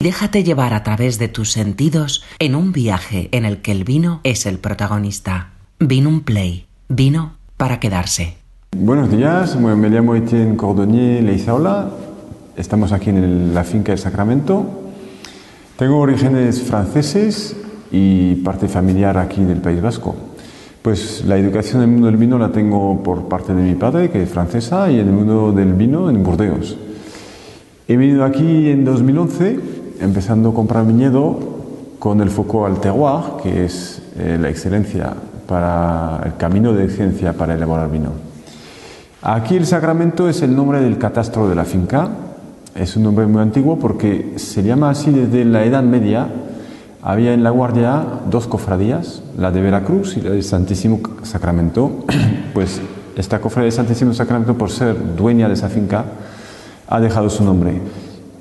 Déjate llevar a través de tus sentidos en un viaje en el que el vino es el protagonista. Vino un play. Vino para quedarse. Buenos días, me llamo Etienne Cordonier Leizaola. Estamos aquí en la finca del Sacramento. Tengo orígenes franceses y parte familiar aquí del País Vasco. Pues la educación en el mundo del vino la tengo por parte de mi padre, que es francesa, y en el mundo del vino en Burdeos. He venido aquí en 2011, empezando a comprar viñedo con el foco al terroir, que es eh, la excelencia para el camino de excelencia para elaborar vino. Aquí el Sacramento es el nombre del catastro de la finca. Es un nombre muy antiguo porque se llama así desde la Edad Media, había en la Guardia dos cofradías, la de Veracruz y la del Santísimo Sacramento. Pues esta cofradía del Santísimo Sacramento, por ser dueña de esa finca, ha dejado su nombre.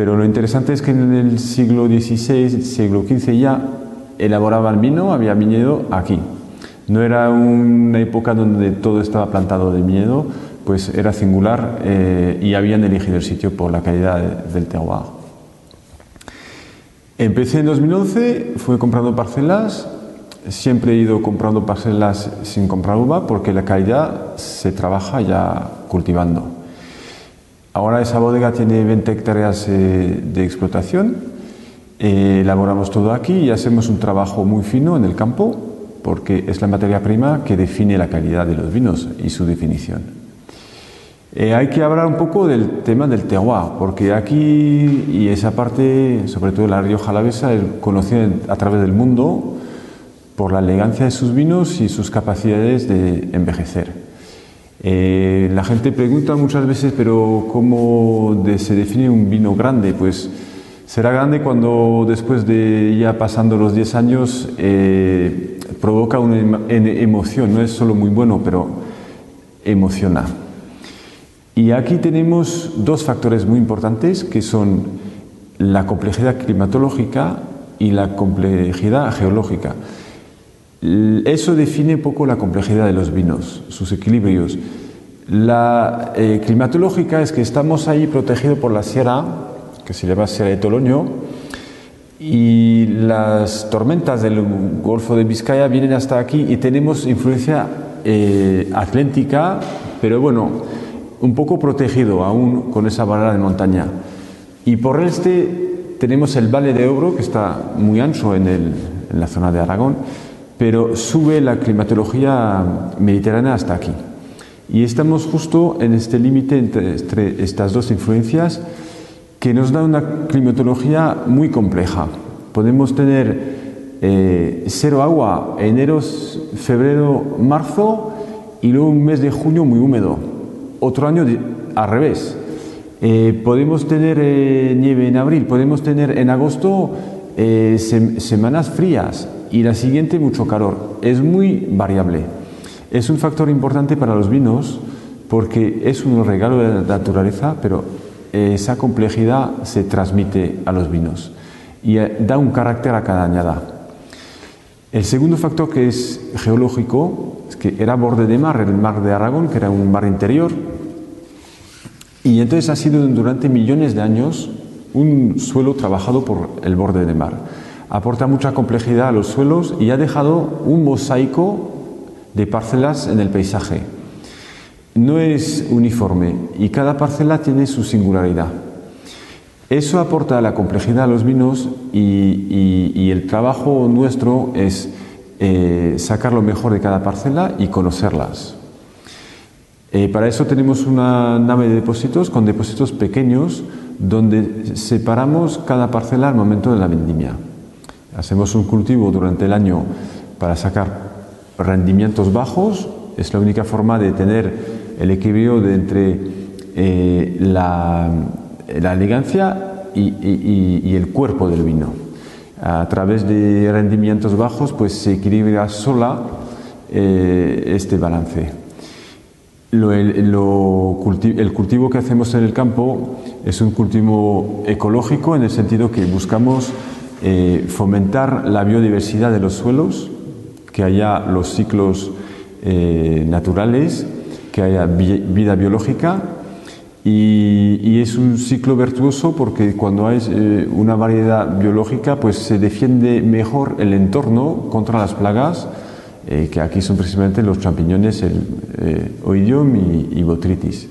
Pero lo interesante es que en el siglo XVI, siglo XV ya elaboraban vino, había viñedo aquí. No era una época donde todo estaba plantado de viñedo, pues era singular eh, y habían elegido el sitio por la calidad del terroir. Empecé en 2011, fui comprando parcelas, siempre he ido comprando parcelas sin comprar uva porque la calidad se trabaja ya cultivando. Ahora esa bodega tiene 20 hectáreas eh, de explotación, eh, elaboramos todo aquí y hacemos un trabajo muy fino en el campo porque es la materia prima que define la calidad de los vinos y su definición. Eh, hay que hablar un poco del tema del terroir, porque aquí y esa parte, sobre todo la Rioja Alavesa, es conocida a través del mundo por la elegancia de sus vinos y sus capacidades de envejecer. Eh, la gente pregunta muchas veces, pero ¿cómo se define un vino grande? Pues será grande cuando después de ya pasando los 10 años eh, provoca una emoción, no es solo muy bueno, pero emociona. Y aquí tenemos dos factores muy importantes que son la complejidad climatológica y la complejidad geológica. Eso define un poco la complejidad de los vinos, sus equilibrios. La eh, climatológica es que estamos ahí protegidos por la sierra, que se llama Sierra de Toloño, y las tormentas del Golfo de Vizcaya vienen hasta aquí y tenemos influencia eh, atlántica, pero bueno, un poco protegido aún con esa barrera de montaña. Y por este tenemos el Valle de Ebro, que está muy ancho en, en la zona de Aragón, pero sube la climatología mediterránea hasta aquí. Y estamos justo en este límite entre, estas dos influencias que nos da una climatología muy compleja. Podemos tener eh, cero agua enero, febrero, marzo y luego un mes de junio muy húmedo otro año al revés. Eh, podemos tener eh, nieve en abril, podemos tener en agosto semanas frías y la siguiente mucho calor. Es muy variable. Es un factor importante para los vinos porque es un regalo de la naturaleza, pero esa complejidad se transmite a los vinos y da un carácter a cada añada. El segundo factor que es geológico es que era borde de mar, el mar de Aragón, que era un mar interior, y entonces ha sido durante millones de años un suelo trabajado por el borde de mar. Aporta mucha complejidad a los suelos y ha dejado un mosaico de parcelas en el paisaje. No es uniforme y cada parcela tiene su singularidad. Eso aporta la complejidad a los vinos y, el trabajo nuestro es eh, sacar lo mejor de cada parcela y conocerlas. Eh, para eso tenemos una nave de depósitos con depósitos pequeños donde separamos cada parcela al momento de la vendimia. Hacemos un cultivo durante el año para sacar rendimientos bajos, es la única forma de tener el equilibrio entre eh, la, elegancia y, el cuerpo del vino. A través de rendimientos bajos pues se equilibra sola eh, este balance el cultivo que hacemos en el campo es un cultivo ecológico en el sentido que buscamos eh, fomentar la biodiversidad de los suelos, que haya los ciclos eh, naturales, que haya vida biológica Y, es un ciclo virtuoso porque cuando hay eh, una variedad biológica, pues se defiende mejor el entorno contra las plagas, eh, que aquí son precisamente los champiñones, el eh, oidium y, botritis.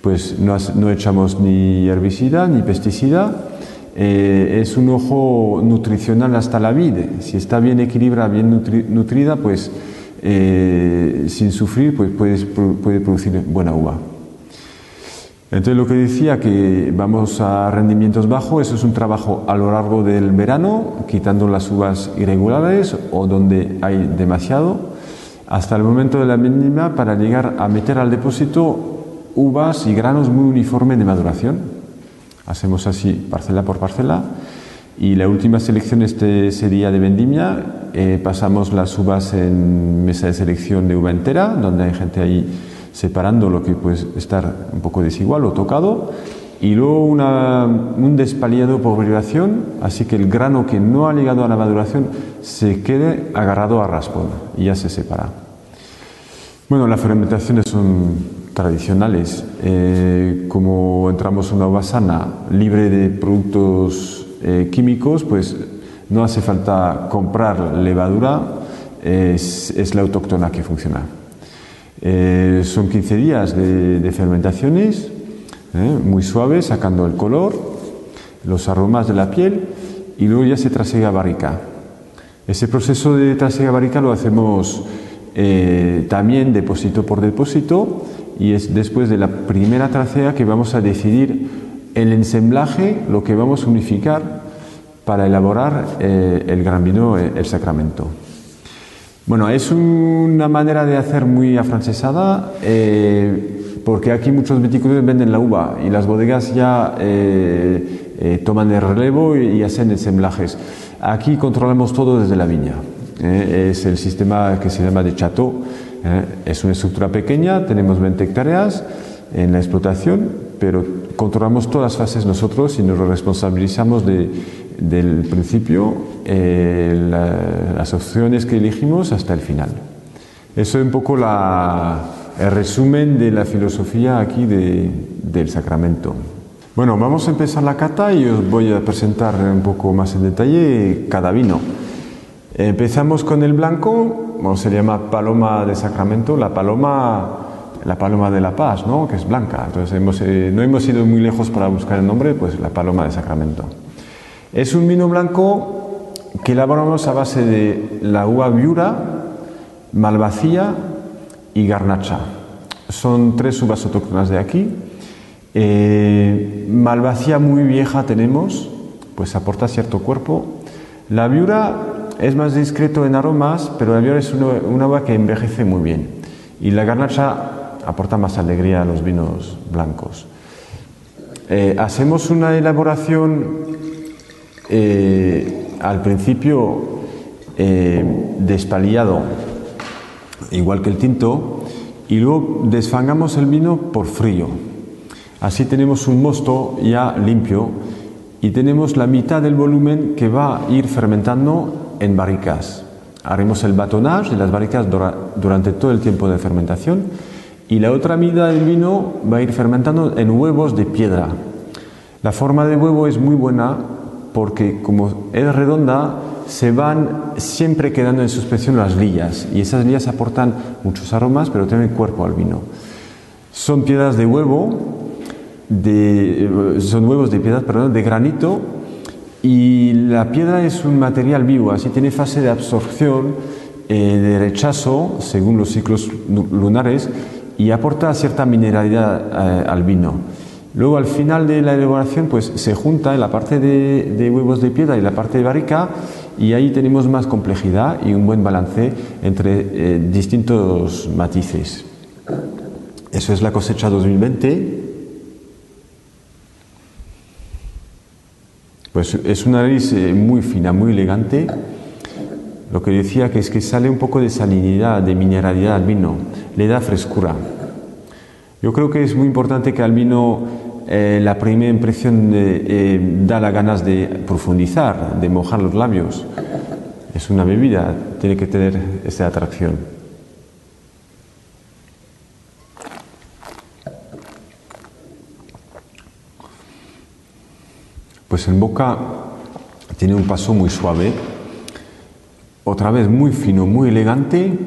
Pues no, no, echamos ni herbicida ni pesticida. Es un ojo nutricional hasta la vida. Si está bien equilibrada, bien nutrida, pues sin sufrir, pues puede, puede producir buena uva. Entonces lo que decía que vamos a rendimientos bajos, eso es un trabajo a lo largo del verano, quitando las uvas irregulares o donde hay demasiado, hasta el momento de la mínima para llegar a meter al depósito uvas y granos muy uniformes de maduración. Hacemos así parcela por parcela y la última selección este sería de vendimia. Eh, pasamos las uvas en mesa de selección de uva entera, donde hay gente ahí separando lo que puede estar un poco desigual o tocado, y luego un despaliado por vibración, así que el grano que no ha llegado a la maduración se quede agarrado a raspón y ya se separa. Bueno, las fermentaciones son tradicionales. Eh, como entramos en una uva sana, libre de productos eh, químicos, pues no hace falta comprar levadura, es la autóctona que funciona. Eh, son 15 días de, fermentaciones, eh, muy suaves, sacando el color, los aromas de la piel y luego ya se trasega barrica. Ese proceso de trasega barrica lo hacemos eh, también depósito por depósito y es después de la primera tracea que vamos a decidir el ensamblaje, lo que vamos a unificar para elaborar el gran vino, el sacramento. Bueno, es una manera de hacer muy afrancesada eh, porque aquí muchos viticultores venden la uva y las bodegas ya eh, eh, toman el relevo y, hacen ensamblajes. Aquí controlamos todo desde la viña. Es el sistema que se llama de chateau. es una estructura pequeña, tenemos 20 hectáreas en la explotación, pero controlamos todas las fases nosotros y nos responsabilizamos de, del principio eh, las opciones que elegimos hasta el final. Eso es un poco el resumen de la filosofía aquí del sacramento. Bueno, vamos a empezar la cata y os voy a presentar un poco más en detalle cada vino. Empezamos con el blanco, se llama paloma de sacramento, la paloma, la paloma de la paz, ¿no? que es blanca. Entonces eh, no hemos ido muy lejos para buscar el nombre, pues la paloma de sacramento. Es un vino blanco que elaboramos a base de la uva viura, malvacía y garnacha. Son tres uvas autóctonas de aquí. Eh, malvacía muy vieja tenemos, pues aporta cierto cuerpo. La viura es más discreto en aromas, pero la viura es una, uva que envejece muy bien. Y la garnacha aporta más alegría a los vinos blancos. Eh, hacemos una elaboración eh, al principio eh, despaliado, igual que el tinto, y luego desfangamos el vino por frío. Así tenemos un mosto ya limpio y tenemos la mitad del volumen que va a ir fermentando en barricas. Haremos el batonage de las barricas durante todo el tiempo de fermentación y la otra mitad del vino va a ir fermentando en huevos de piedra. La forma de huevo es muy buena porque como es redonda, se van siempre quedando en suspensión las lillas y esas lillas aportan muchos aromas, pero tienen cuerpo al vino. Son piedras de huevo, de, son huevos de piedras, perdón, de granito y la piedra es un material vivo, así tiene fase de absorción, eh, de rechazo, según los ciclos lunares, y aporta cierta mineralidad eh, al vino. Luego al final de la elaboración pues se junta la parte de, huevos de piedra y la parte de barrica y ahí tenemos más complejidad y un buen balance entre eh, distintos matices. Eso es la cosecha 2020. Pues es una nariz eh, muy fina, muy elegante. Lo que decía que es que sale un poco de salinidad, de mineralidad al vino, le da frescura. Yo creo que es muy importante que al vino eh, la primera impresión eh, da las ganas de profundizar, de mojar los labios. Es una bebida, tiene que tener esa atracción. Pues en boca tiene un paso muy suave, otra vez muy fino, muy elegante,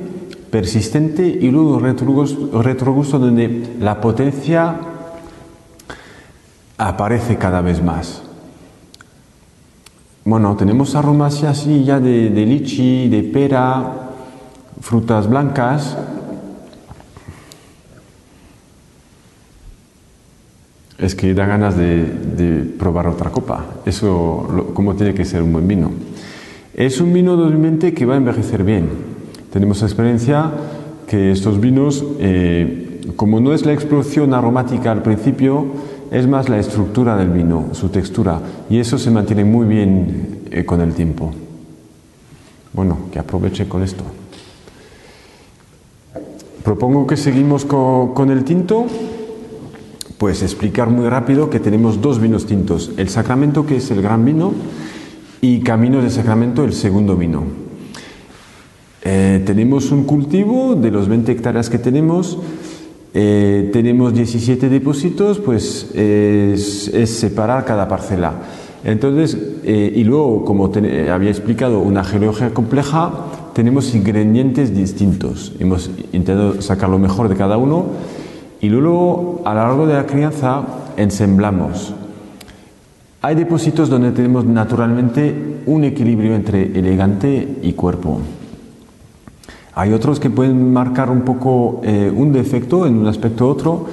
persistente y luego retrogusto, donde la potencia aparece cada vez más. Bueno, tenemos aromas así ya de lichi, de pera, frutas blancas. Es que da ganas de, probar otra copa. Eso, como tiene que ser un buen vino. Es un vino obviamente que va a envejecer bien. Tenemos experiencia que estos vinos, eh, como no es la explosión aromática al principio, es más la estructura del vino, su textura, y eso se mantiene muy bien eh, con el tiempo. Bueno, que aproveche con esto. Propongo que seguimos con el tinto. Pues explicar muy rápido que tenemos dos vinos tintos. El Sacramento, que es el gran vino, y Caminos de Sacramento, el segundo vino. Eh, tenemos un cultivo de los 20 hectáreas que tenemos, eh, tenemos 17 depósitos, pues es, separar cada parcela. Entonces, eh, y luego, como había explicado, una geología compleja, tenemos ingredientes distintos. Hemos intentado sacar lo mejor de cada uno y luego, a lo largo de la crianza, ensemblamos. Hay depósitos donde tenemos naturalmente un equilibrio entre elegante y cuerpo. Hay otros que pueden marcar un poco eh, un defecto en un aspecto u otro.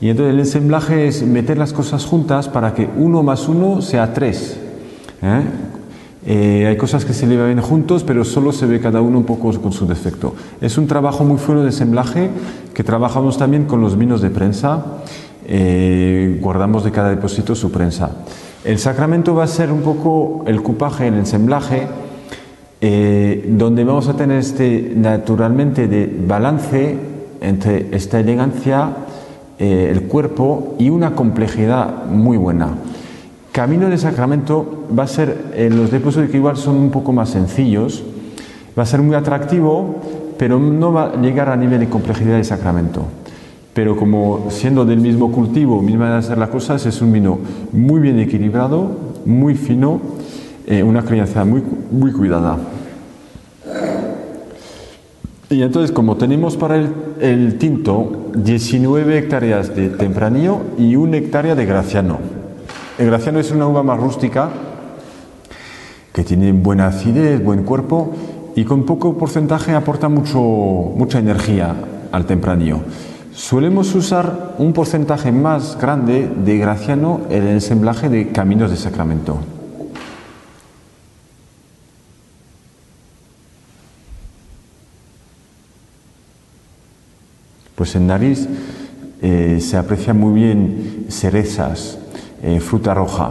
Y entonces el ensamblaje es meter las cosas juntas para que uno más uno sea tres. ¿eh? Eh, hay cosas que se le ven juntos, pero solo se ve cada uno un poco con su defecto. Es un trabajo muy fuerte de ensamblaje que trabajamos también con los vinos de prensa. guardamos de cada depósito su prensa. El sacramento va a ser un poco el cupaje, el ensamblaje eh, donde vamos a tener este naturalmente de balance entre esta elegancia, eh, el cuerpo y una complejidad muy buena. Camino de Sacramento va a ser, en los depósitos que igual son un poco más sencillos, va a ser muy atractivo, pero no va a llegar a nivel de complejidad de Sacramento. Pero como siendo del mismo cultivo, misma de hacer las cosas, es un vino muy bien equilibrado, muy fino, eh, una crianza muy, muy cuidada. Y entonces, como tenemos para el, tinto 19 hectáreas de tempranillo y una hectárea de graciano. El graciano es una uva más rústica que tiene buena acidez, buen cuerpo y con poco porcentaje aporta mucho, mucha energía al tempranillo. Solemos usar un porcentaje más grande de graciano en el ensamblaje de caminos de sacramento. Pues en nariz eh, se aprecia muy bien cerezas, eh, fruta roja.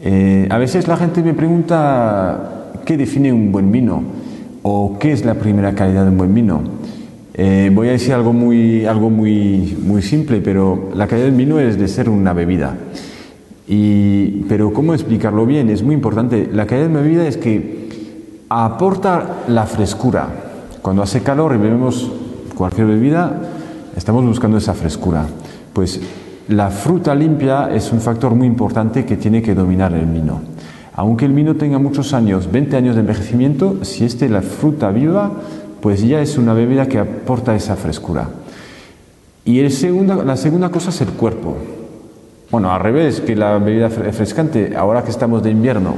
Eh, a veces la gente me pregunta qué define un buen vino o qué es la primera calidad de un buen vino. voy a decir algo muy, algo muy, muy simple, pero la calidad del vino es de ser una bebida. Y, pero ¿cómo explicarlo bien? Es muy importante. La calidad de una bebida es que aporta la frescura. Cuando hace calor y bebemos cualquier bebida, estamos buscando esa frescura. Pues la fruta limpia es un factor muy importante que tiene que dominar el vino. Aunque el vino tenga muchos años, 20 años de envejecimiento, si este la fruta viva, pues ya es una bebida que aporta esa frescura. Y la segunda cosa es el cuerpo. Bueno, al revés que la bebida refrescante, ahora que estamos de invierno,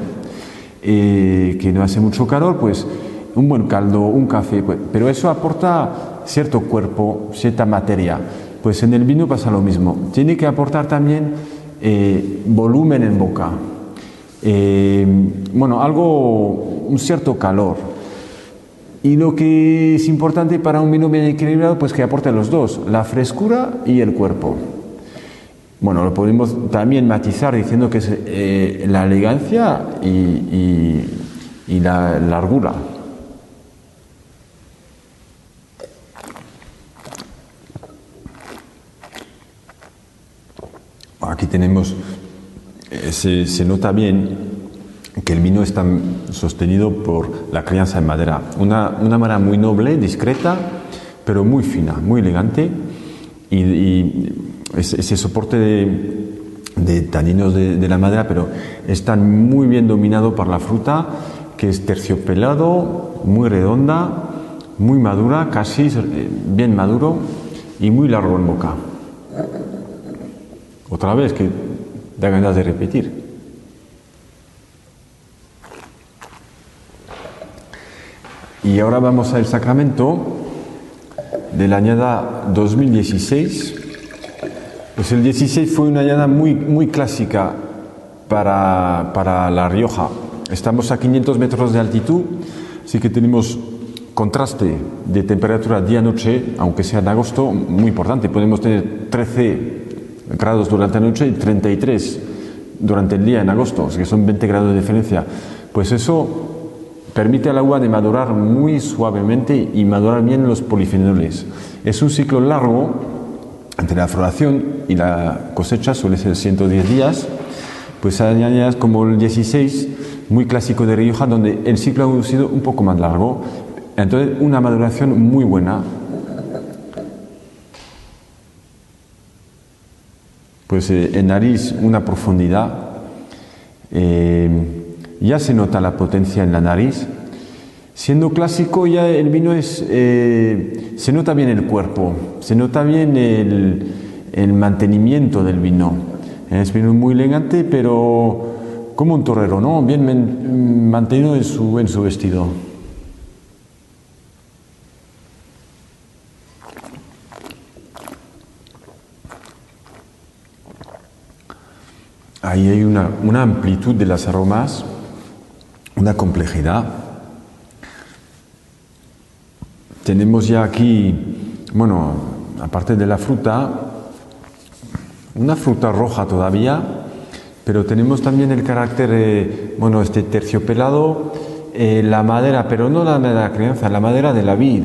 eh, que no hace mucho calor, pues un buen caldo, un café, pues, pero eso aporta cierto cuerpo, cierta materia. Pues en el vino pasa lo mismo. Tiene que aportar también eh, volumen en boca. Eh, bueno, algo, un cierto calor. Y lo que es importante para un vino bien equilibrado, pues que aporte los dos, la frescura y el cuerpo. Bueno, lo podemos también matizar diciendo que es eh, la elegancia y, y la largura. Aquí tenemos, eh, se, nota bien que el vino está sostenido por la crianza en madera. Una, una madera muy noble, discreta, pero muy fina, muy elegante. Y, ese, soporte de taninos de, la madera, pero están muy bien dominados por la fruta, que es terciopelado, muy redonda, muy madura, casi eh, bien maduro y muy largo en boca. Otra vez que da ganas de repetir. Y ahora vamos al sacramento de la añada 2016. Pues el 16 fue una añada muy, muy clásica para, para La Rioja. Estamos a 500 metros de altitud, así que tenemos contraste de temperatura día-noche, aunque sea en agosto, muy importante. Podemos tener 13 grados durante la noche y 33 durante el día en agosto, que son 20 grados de diferencia. Pues eso permite al agua de madurar muy suavemente y madurar bien los polifenoles. Es un ciclo largo entre la floración y la cosecha, suele ser 110 días, pues hay años como el 16, muy clásico de Rioja, donde el ciclo ha sido un poco más largo. Entonces, una maduración muy buena. Pues eh, en nariz una profundidad. Eh, ya se nota la potencia en la nariz. Siendo clásico ya el vino es, eh, se nota bien el cuerpo, se nota bien el, mantenimiento del vino. Es vino muy elegante, pero como un torero, ¿no? Bien mantenido en su vestido. Ahí hay una, una amplitud de las aromas una complejidad. Tenemos ya aquí, bueno, aparte de la fruta, una fruta roja todavía, pero tenemos también el carácter, eh, bueno, este terciopelado, eh, la madera, pero no la de la crianza, la madera de la vid,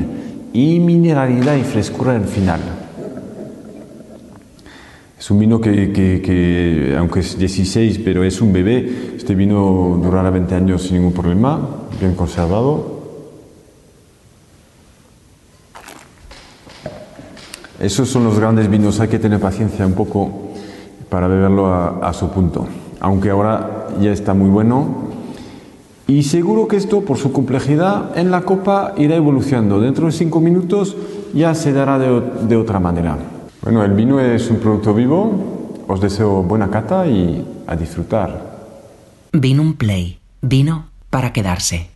y mineralidad y frescura en final. Es un vino que, aunque es 16, pero es un bebé, este vino durará 20 años sin ningún problema, bien conservado. Esos son los grandes vinos, hay que tener paciencia un poco para beberlo a, su punto, aunque ahora ya está muy bueno. Y seguro que esto, por su complejidad en la copa, irá evolucionando. Dentro de cinco minutos ya se dará de otra manera. Bueno, el vino es un producto vivo. Os deseo buena cata y a disfrutar. Vino un play. Vino para quedarse.